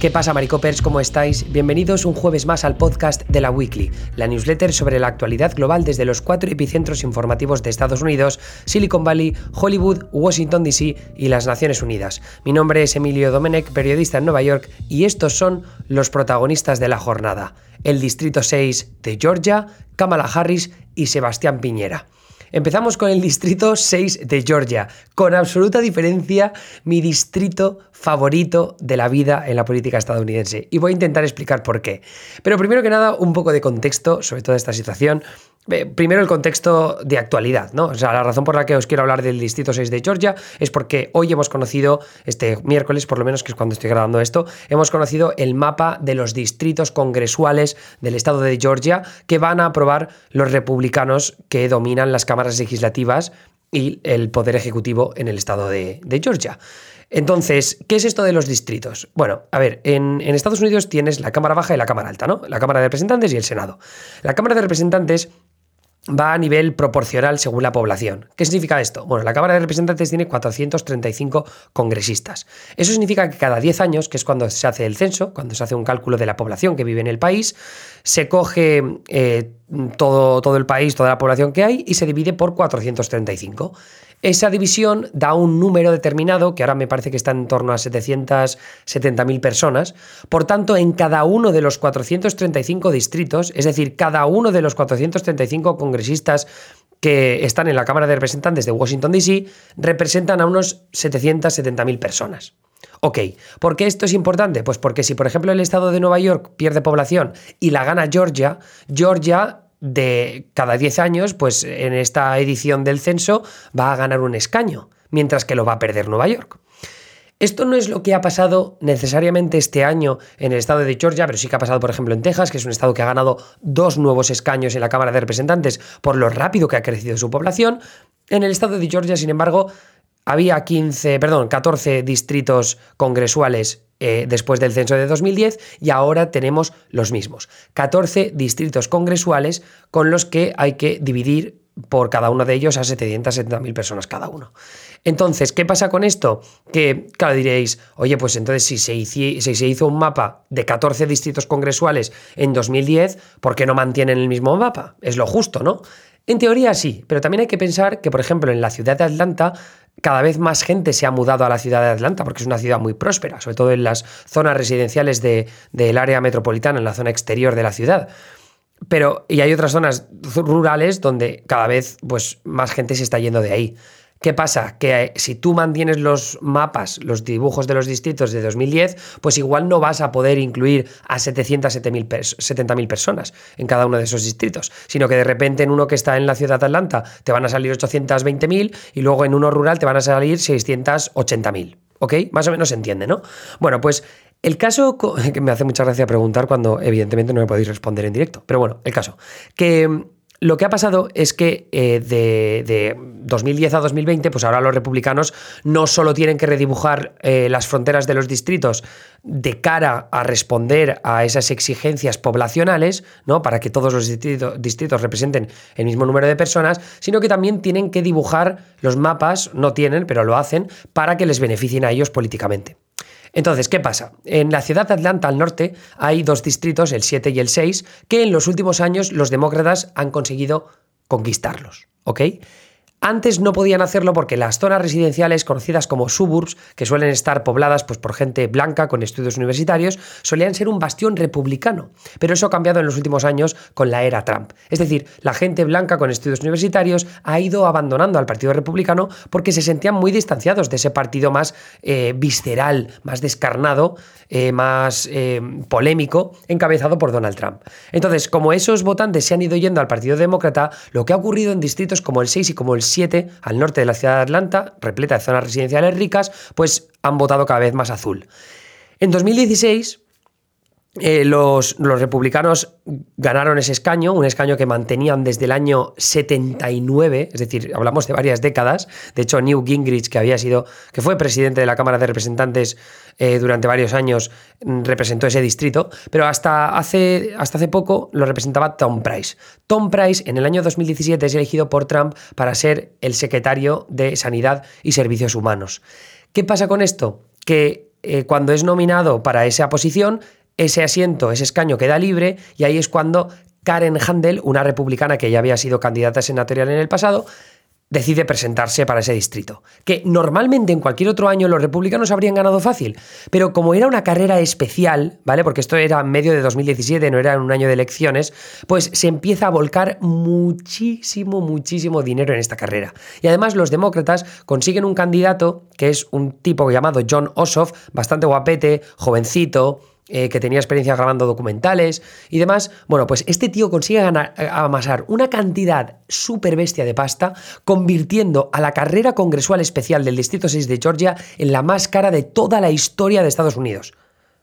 ¿Qué pasa, Maricopers? ¿Cómo estáis? Bienvenidos un jueves más al podcast de la Weekly, la newsletter sobre la actualidad global desde los cuatro epicentros informativos de Estados Unidos, Silicon Valley, Hollywood, Washington DC y las Naciones Unidas. Mi nombre es Emilio Domenech, periodista en Nueva York, y estos son los protagonistas de la jornada. El Distrito 6 de Georgia, Kamala Harris y Sebastián Piñera. Empezamos con el distrito 6 de Georgia, con absoluta diferencia mi distrito favorito de la vida en la política estadounidense. Y voy a intentar explicar por qué. Pero primero que nada, un poco de contexto sobre toda esta situación. Primero el contexto de actualidad, ¿no? O sea, la razón por la que os quiero hablar del Distrito 6 de Georgia es porque hoy hemos conocido, este miércoles por lo menos, que es cuando estoy grabando esto, hemos conocido el mapa de los distritos congresuales del estado de Georgia que van a aprobar los republicanos que dominan las cámaras legislativas y el poder ejecutivo en el estado de, Georgia. Entonces, ¿qué es esto de los distritos? Bueno, a ver, en, en, Estados Unidos tienes la Cámara Baja y la Cámara Alta, ¿no? La Cámara de Representantes y el Senado. La Cámara de Representantes va a nivel proporcional según la población. ¿Qué significa esto? Bueno, la Cámara de Representantes tiene 435 congresistas. Eso significa que cada 10 años, que es cuando se hace el censo, cuando se hace un cálculo de la población que vive en el país, se coge eh, todo, todo el país, toda la población que hay y se divide por 435. Esa división da un número determinado, que ahora me parece que está en torno a 770.000 personas. Por tanto, en cada uno de los 435 distritos, es decir, cada uno de los 435 congresistas que están en la Cámara de Representantes de Washington, D.C., representan a unos 770.000 personas. Ok, ¿por qué esto es importante? Pues porque si, por ejemplo, el estado de Nueva York pierde población y la gana Georgia, Georgia de cada 10 años, pues en esta edición del censo va a ganar un escaño, mientras que lo va a perder Nueva York. Esto no es lo que ha pasado necesariamente este año en el estado de Georgia, pero sí que ha pasado, por ejemplo, en Texas, que es un estado que ha ganado dos nuevos escaños en la Cámara de Representantes por lo rápido que ha crecido su población. En el estado de Georgia, sin embargo, había 15, perdón, 14 distritos congresuales eh, después del censo de 2010 y ahora tenemos los mismos. 14 distritos congresuales con los que hay que dividir por cada uno de ellos a 770.000 personas cada uno. Entonces, ¿qué pasa con esto? Que, claro, diréis, oye, pues entonces si se, si se hizo un mapa de 14 distritos congresuales en 2010, ¿por qué no mantienen el mismo mapa? Es lo justo, ¿no? En teoría sí, pero también hay que pensar que, por ejemplo, en la ciudad de Atlanta cada vez más gente se ha mudado a la ciudad de Atlanta porque es una ciudad muy próspera, sobre todo en las zonas residenciales del área metropolitana, en la zona exterior de la ciudad. Pero, y hay otras zonas rurales donde cada vez pues, más gente se está yendo de ahí. ¿Qué pasa? Que eh, si tú mantienes los mapas, los dibujos de los distritos de 2010, pues igual no vas a poder incluir a 770.000 personas en cada uno de esos distritos, sino que de repente en uno que está en la ciudad de Atlanta te van a salir 820.000 y luego en uno rural te van a salir 680.000. ¿Ok? Más o menos se entiende, ¿no? Bueno, pues el caso, que me hace mucha gracia preguntar cuando evidentemente no me podéis responder en directo, pero bueno, el caso, que lo que ha pasado es que eh, de, 2010 a 2020, pues ahora los republicanos no solo tienen que redibujar eh, las fronteras de los distritos de cara a responder a esas exigencias poblacionales, ¿no? Para que todos los distritos, representen el mismo número de personas, sino que también tienen que dibujar los mapas, no tienen, pero lo hacen, para que les beneficien a ellos políticamente. Entonces, ¿qué pasa? En la ciudad de Atlanta, al norte, hay dos distritos, el 7 y el 6, que en los últimos años los demócratas han conseguido conquistarlos. ¿Ok? Antes no podían hacerlo porque las zonas residenciales conocidas como suburbs, que suelen estar pobladas pues, por gente blanca con estudios universitarios, solían ser un bastión republicano. Pero eso ha cambiado en los últimos años con la era Trump. Es decir, la gente blanca con estudios universitarios ha ido abandonando al Partido Republicano porque se sentían muy distanciados de ese partido más eh, visceral, más descarnado, eh, más eh, polémico, encabezado por Donald Trump. Entonces, como esos votantes se han ido yendo al Partido Demócrata, lo que ha ocurrido en distritos como el 6 y como el 7, al norte de la ciudad de Atlanta, repleta de zonas residenciales ricas, pues han votado cada vez más azul. En 2016, eh, los, republicanos ganaron ese escaño, un escaño que mantenían desde el año 79, es decir, hablamos de varias décadas. De hecho, Newt Gingrich, que había sido, que fue presidente de la Cámara de Representantes eh, durante varios años, mm, representó ese distrito, pero hasta hace, hasta hace poco lo representaba Tom Price. Tom Price en el año 2017 es elegido por Trump para ser el secretario de Sanidad y Servicios Humanos. ¿Qué pasa con esto? Que eh, cuando es nominado para esa posición, ese asiento, ese escaño queda libre y ahí es cuando Karen Handel, una republicana que ya había sido candidata senatorial en el pasado, decide presentarse para ese distrito. Que normalmente en cualquier otro año los republicanos habrían ganado fácil, pero como era una carrera especial, ¿vale? Porque esto era en medio de 2017, no era un año de elecciones, pues se empieza a volcar muchísimo, muchísimo dinero en esta carrera. Y además los demócratas consiguen un candidato que es un tipo llamado John Ossoff, bastante guapete, jovencito, eh, que tenía experiencia grabando documentales y demás. Bueno, pues este tío consigue eh, amasar una cantidad súper bestia de pasta, convirtiendo a la carrera congresual especial del Distrito 6 de Georgia en la más cara de toda la historia de Estados Unidos.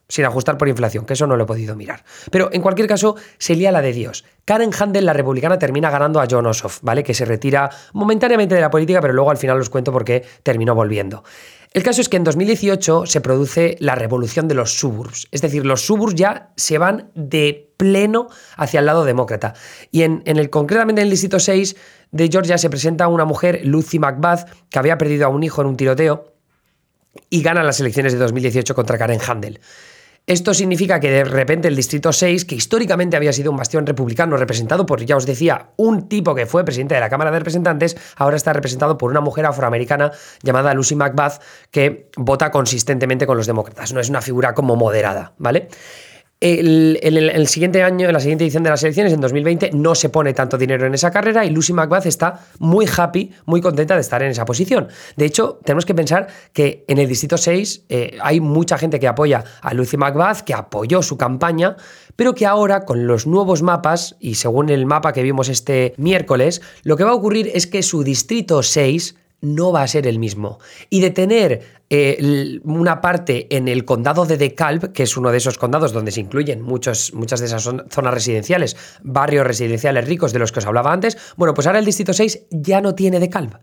Sin ajustar por inflación, que eso no lo he podido mirar. Pero en cualquier caso, se lía la de Dios. Karen Handel, la republicana, termina ganando a John Ossoff, ¿vale? Que se retira momentáneamente de la política, pero luego al final os cuento por qué terminó volviendo. El caso es que en 2018 se produce la revolución de los suburbs, es decir, los suburbs ya se van de pleno hacia el lado demócrata. Y en, el, concretamente en el Distrito 6 de Georgia se presenta una mujer, Lucy McBath, que había perdido a un hijo en un tiroteo y gana las elecciones de 2018 contra Karen Handel. Esto significa que de repente el Distrito 6, que históricamente había sido un bastión republicano representado por, ya os decía, un tipo que fue presidente de la Cámara de Representantes, ahora está representado por una mujer afroamericana llamada Lucy McBath, que vota consistentemente con los demócratas. No es una figura como moderada, ¿vale? El, siguiente año, en la siguiente edición de las elecciones, en 2020, no se pone tanto dinero en esa carrera y Lucy McBath está muy happy, muy contenta de estar en esa posición. De hecho, tenemos que pensar que en el Distrito 6 eh, hay mucha gente que apoya a Lucy McBath, que apoyó su campaña, pero que ahora, con los nuevos mapas, y según el mapa que vimos este miércoles, lo que va a ocurrir es que su Distrito 6 no va a ser el mismo. Y de tener eh, una parte en el condado de DeKalb, que es uno de esos condados donde se incluyen muchos, muchas de esas zonas residenciales, barrios residenciales ricos de los que os hablaba antes, bueno, pues ahora el Distrito 6 ya no tiene DeKalb.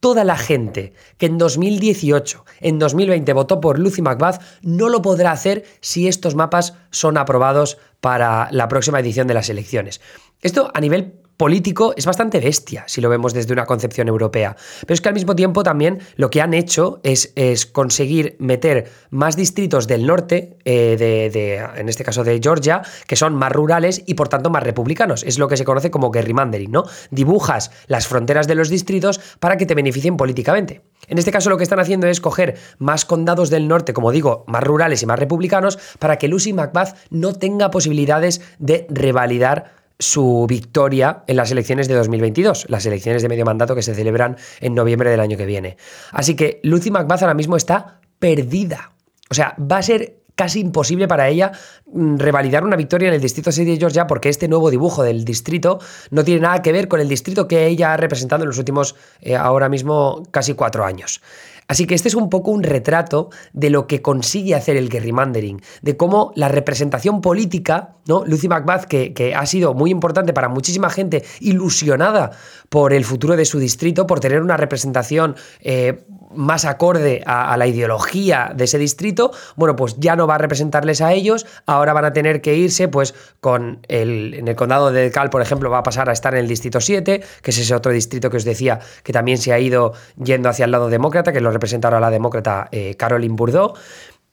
Toda la gente que en 2018, en 2020 votó por Lucy McBath no lo podrá hacer si estos mapas son aprobados para la próxima edición de las elecciones. Esto a nivel político es bastante bestia si lo vemos desde una concepción europea. Pero es que al mismo tiempo también lo que han hecho es, conseguir meter más distritos del norte, eh, de, en este caso de Georgia, que son más rurales y por tanto más republicanos. Es lo que se conoce como gerrymandering, ¿no? Dibujas las fronteras de los distritos para que te beneficien políticamente. En este caso lo que están haciendo es coger más condados del norte, como digo, más rurales y más republicanos, para que Lucy McBath no tenga posibilidades de revalidar su victoria en las elecciones de 2022, las elecciones de medio mandato que se celebran en noviembre del año que viene. Así que Lucy McBath ahora mismo está perdida. O sea, va a ser casi imposible para ella mm, revalidar una victoria en el distrito 6 de Georgia porque este nuevo dibujo del distrito no tiene nada que ver con el distrito que ella ha representado en los últimos, eh, ahora mismo, casi cuatro años. Así que este es un poco un retrato de lo que consigue hacer el gerrymandering, de cómo la representación política, ¿no? Lucy McBath, que, ha sido muy importante para muchísima gente, ilusionada por el futuro de su distrito, por tener una representación eh, más acorde a, la ideología de ese distrito, bueno, pues ya no va a representarles a ellos, ahora van a tener que irse, pues con el, en el condado de Cal, por ejemplo, va a pasar a estar en el distrito 7, que es ese otro distrito que os decía que también se ha ido yendo hacia el lado demócrata, que lo representa ahora la demócrata eh, Caroline Bourdeau.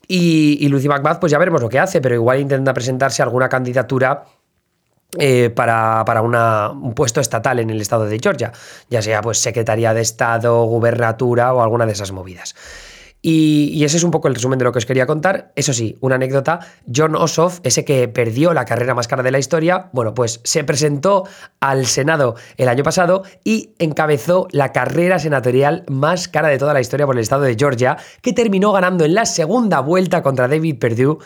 Y, Lucy McBath, pues ya veremos lo que hace, pero igual intenta presentarse alguna candidatura eh, para, un puesto estatal en el estado de Georgia, ya sea pues Secretaría de Estado, Gubernatura o alguna de esas movidas. Y, ese es un poco el resumen de lo que os quería contar. Eso sí, una anécdota, John Ossoff, ese que perdió la carrera más cara de la historia, bueno, pues se presentó al Senado el año pasado y encabezó la carrera senatorial más cara de toda la historia por el estado de Georgia, que terminó ganando en la segunda vuelta contra David Perdue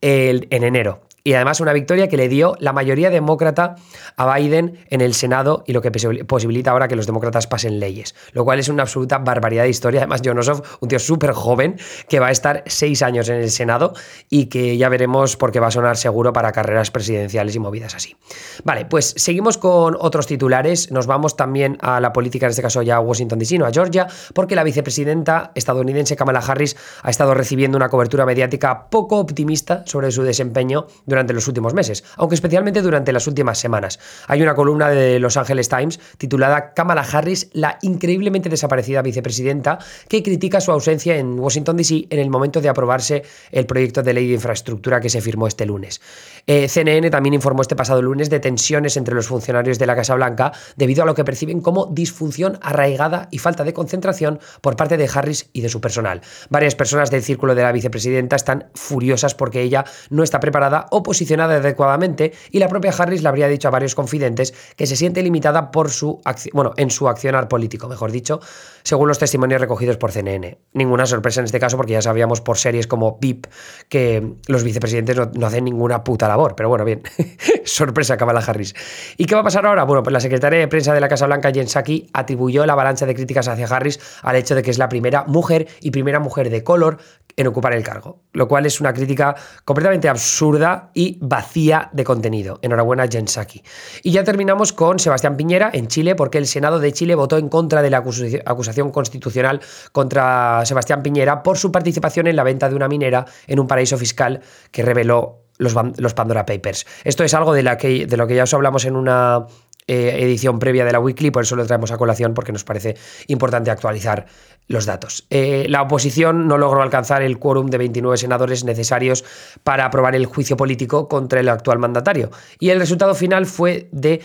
en enero y además una victoria que le dio la mayoría demócrata a Biden en el Senado y lo que posibilita ahora que los demócratas pasen leyes, lo cual es una absoluta barbaridad de historia. Además, John Ossoff, un tío súper joven que va a estar seis años en el Senado y que ya veremos por qué va a sonar seguro para carreras presidenciales y movidas así. Vale, pues seguimos con otros titulares. Nos vamos también a la política, en este caso ya a Washington DC, no a Georgia, porque la vicepresidenta estadounidense Kamala Harris ha estado recibiendo una cobertura mediática poco optimista sobre su desempeño durante los últimos meses, aunque especialmente durante las últimas semanas. Hay una columna de Los Angeles Times titulada Kamala Harris, la increíblemente desaparecida vicepresidenta, que critica su ausencia en Washington, D.C. en el momento de aprobarse el proyecto de ley de infraestructura que se firmó este lunes. Eh, CNN también informó este pasado lunes de tensiones entre los funcionarios de la Casa Blanca debido a lo que perciben como disfunción arraigada y falta de concentración por parte de Harris y de su personal. Varias personas del círculo de la vicepresidenta están furiosas porque ella no está preparada o posicionada adecuadamente y la propia Harris le habría dicho a varios confidentes que se siente limitada por su bueno, en su accionar político, mejor dicho, según los testimonios recogidos por CNN. Ninguna sorpresa en este caso porque ya sabíamos por series como VIP que los vicepresidentes no, hacen ninguna puta labor, pero bueno, bien, sorpresa Kamala Harris. ¿Y qué va a pasar ahora? Bueno, pues la secretaria de prensa de la Casa Blanca, Jen Psaki, atribuyó la avalancha de críticas hacia Harris al hecho de que es la primera mujer y primera mujer de color en ocupar el cargo, lo cual es una crítica completamente absurda y vacía de contenido. Enhorabuena, Jen Psaki. Y ya terminamos con Sebastián Piñera en Chile, porque el Senado de Chile votó en contra de la acusación constitucional contra Sebastián Piñera por su participación en la venta de una minera en un paraíso fiscal que reveló los, los Pandora Papers. Esto es algo de, de lo que ya os hablamos en una eh, edición previa de la Weekly, por eso lo traemos a colación porque nos parece importante actualizar los datos. Eh, la oposición no logró alcanzar el quórum de 29 senadores necesarios para aprobar el juicio político contra el actual mandatario y el resultado final fue de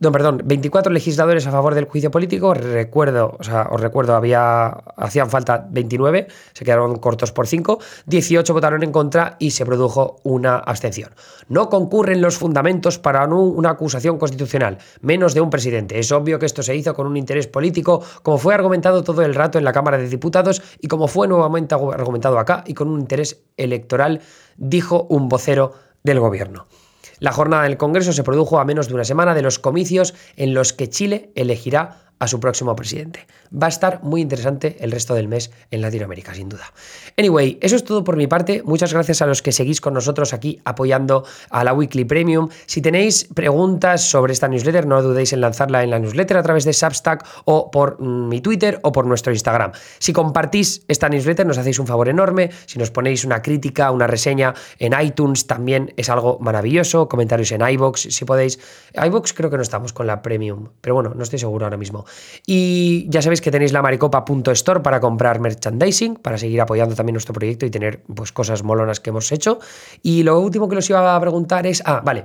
no, perdón, 24 legisladores a favor del juicio político, recuerdo, o sea, os recuerdo, había, hacían falta 29, se quedaron cortos por 5, 18 votaron en contra y se produjo una abstención. No concurren los fundamentos para una acusación constitucional, menos de un presidente. Es obvio que esto se hizo con un interés político, como fue argumentado todo el rato en la Cámara de Diputados y como fue nuevamente argumentado acá y con un interés electoral, dijo un vocero del gobierno. La jornada del Congreso se produjo a menos de una semana de los comicios en los que Chile elegirá a su próximo presidente. Va a estar muy interesante el resto del mes en Latinoamérica, sin duda. Anyway, eso es todo por mi parte. Muchas gracias a los que seguís con nosotros aquí apoyando a la Weekly Premium. Si tenéis preguntas sobre esta newsletter, no dudéis en lanzarla en la newsletter a través de Substack o por mm, mi Twitter o por nuestro Instagram. Si compartís esta newsletter, nos hacéis un favor enorme. Si nos ponéis una crítica, una reseña en iTunes, también es algo maravilloso. Comentarios en iBox, si podéis. iBox creo que no estamos con la Premium, pero bueno, no estoy seguro ahora mismo. Y ya sabéis que tenéis la maricopa.store para comprar merchandising, para seguir apoyando también nuestro proyecto y tener pues, cosas molonas que hemos hecho. Y lo último que os iba a preguntar es, ah, vale,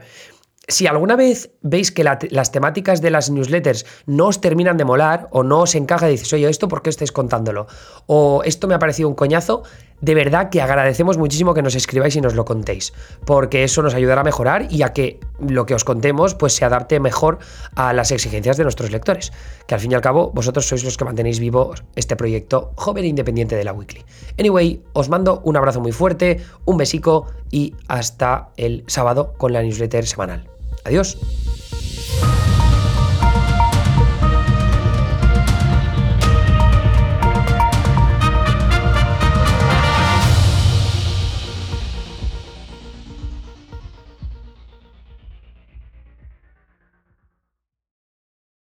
si alguna vez veis que las temáticas de las newsletters no os terminan de molar o no os encaja y dices, oye, ¿esto por qué estáis contándolo? O esto me ha parecido un coñazo, de verdad que agradecemos muchísimo que nos escribáis y nos lo contéis, porque eso nos ayudará a mejorar y a que lo que os contemos pues se adapte mejor a las exigencias de nuestros lectores, que al fin y al cabo vosotros sois los que mantenéis vivo este proyecto joven e independiente de la Weekly. Anyway, os mando un abrazo muy fuerte, un besico y hasta el sábado con la newsletter semanal. Adiós.